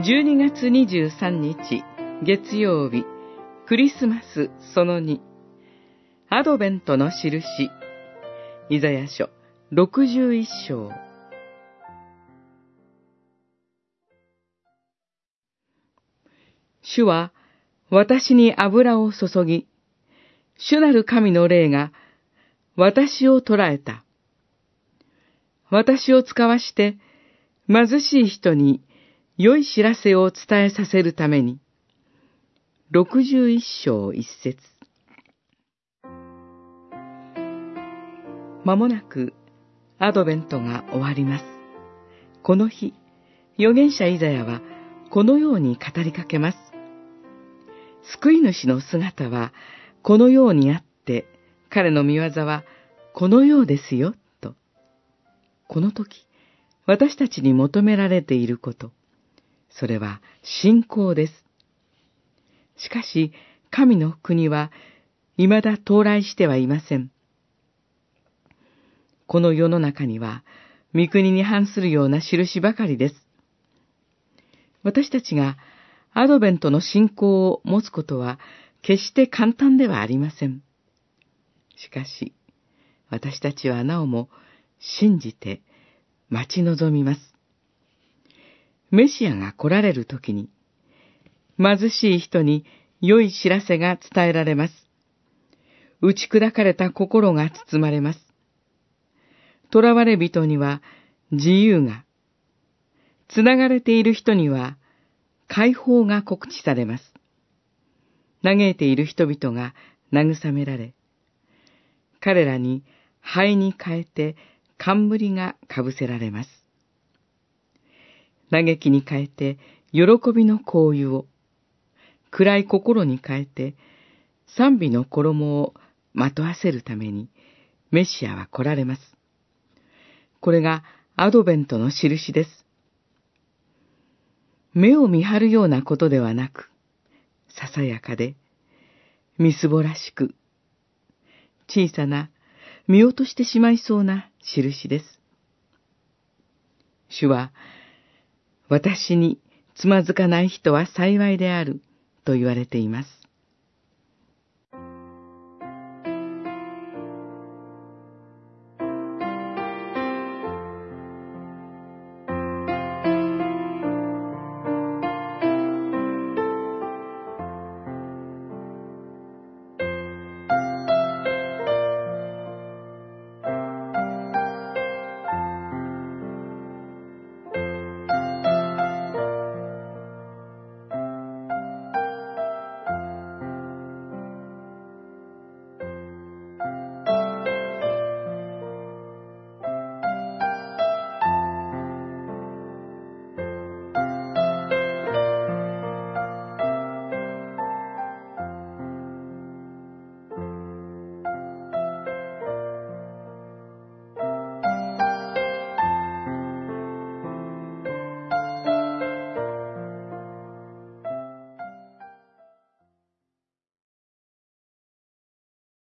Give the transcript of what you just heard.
12月23日月曜日クリスマスその2アドベントの印。イザヤ書61章。主は私に油を注ぎ、主なる神の霊が私を捕らえた。私を使わして貧しい人に良い知らせを伝えさせるために、六十一章一節。まもなくアドベントが終わります。この日、預言者イザヤはこのように語りかけます。救い主の姿はこのようにあって、彼の見業はこのようですよ、と。この時、私たちに求められていること。それは信仰です。しかし、神の国は未だ到来してはいません。この世の中には、御国に反するような印ばかりです。私たちがアドベントの信仰を持つことは決して簡単ではありません。しかし、私たちはなおも信じて待ち望みます。メシアが来られる時に、貧しい人に良い知らせが伝えられます。打ち砕かれた心が包まれます。囚われ人には自由が、つながれている人には解放が告知されます。嘆いている人々が慰められ、彼らに灰に変えて冠がかぶせられます。嘆きに変えて、喜びの香油を、暗い心に変えて、賛美の衣をまとわせるために、メシアは来られます。これがアドベントの印です。目を見張るようなことではなく、ささやかで、みすぼらしく、小さな見落としてしまいそうな印です。主は、私につまずかない人は幸いであると言われています。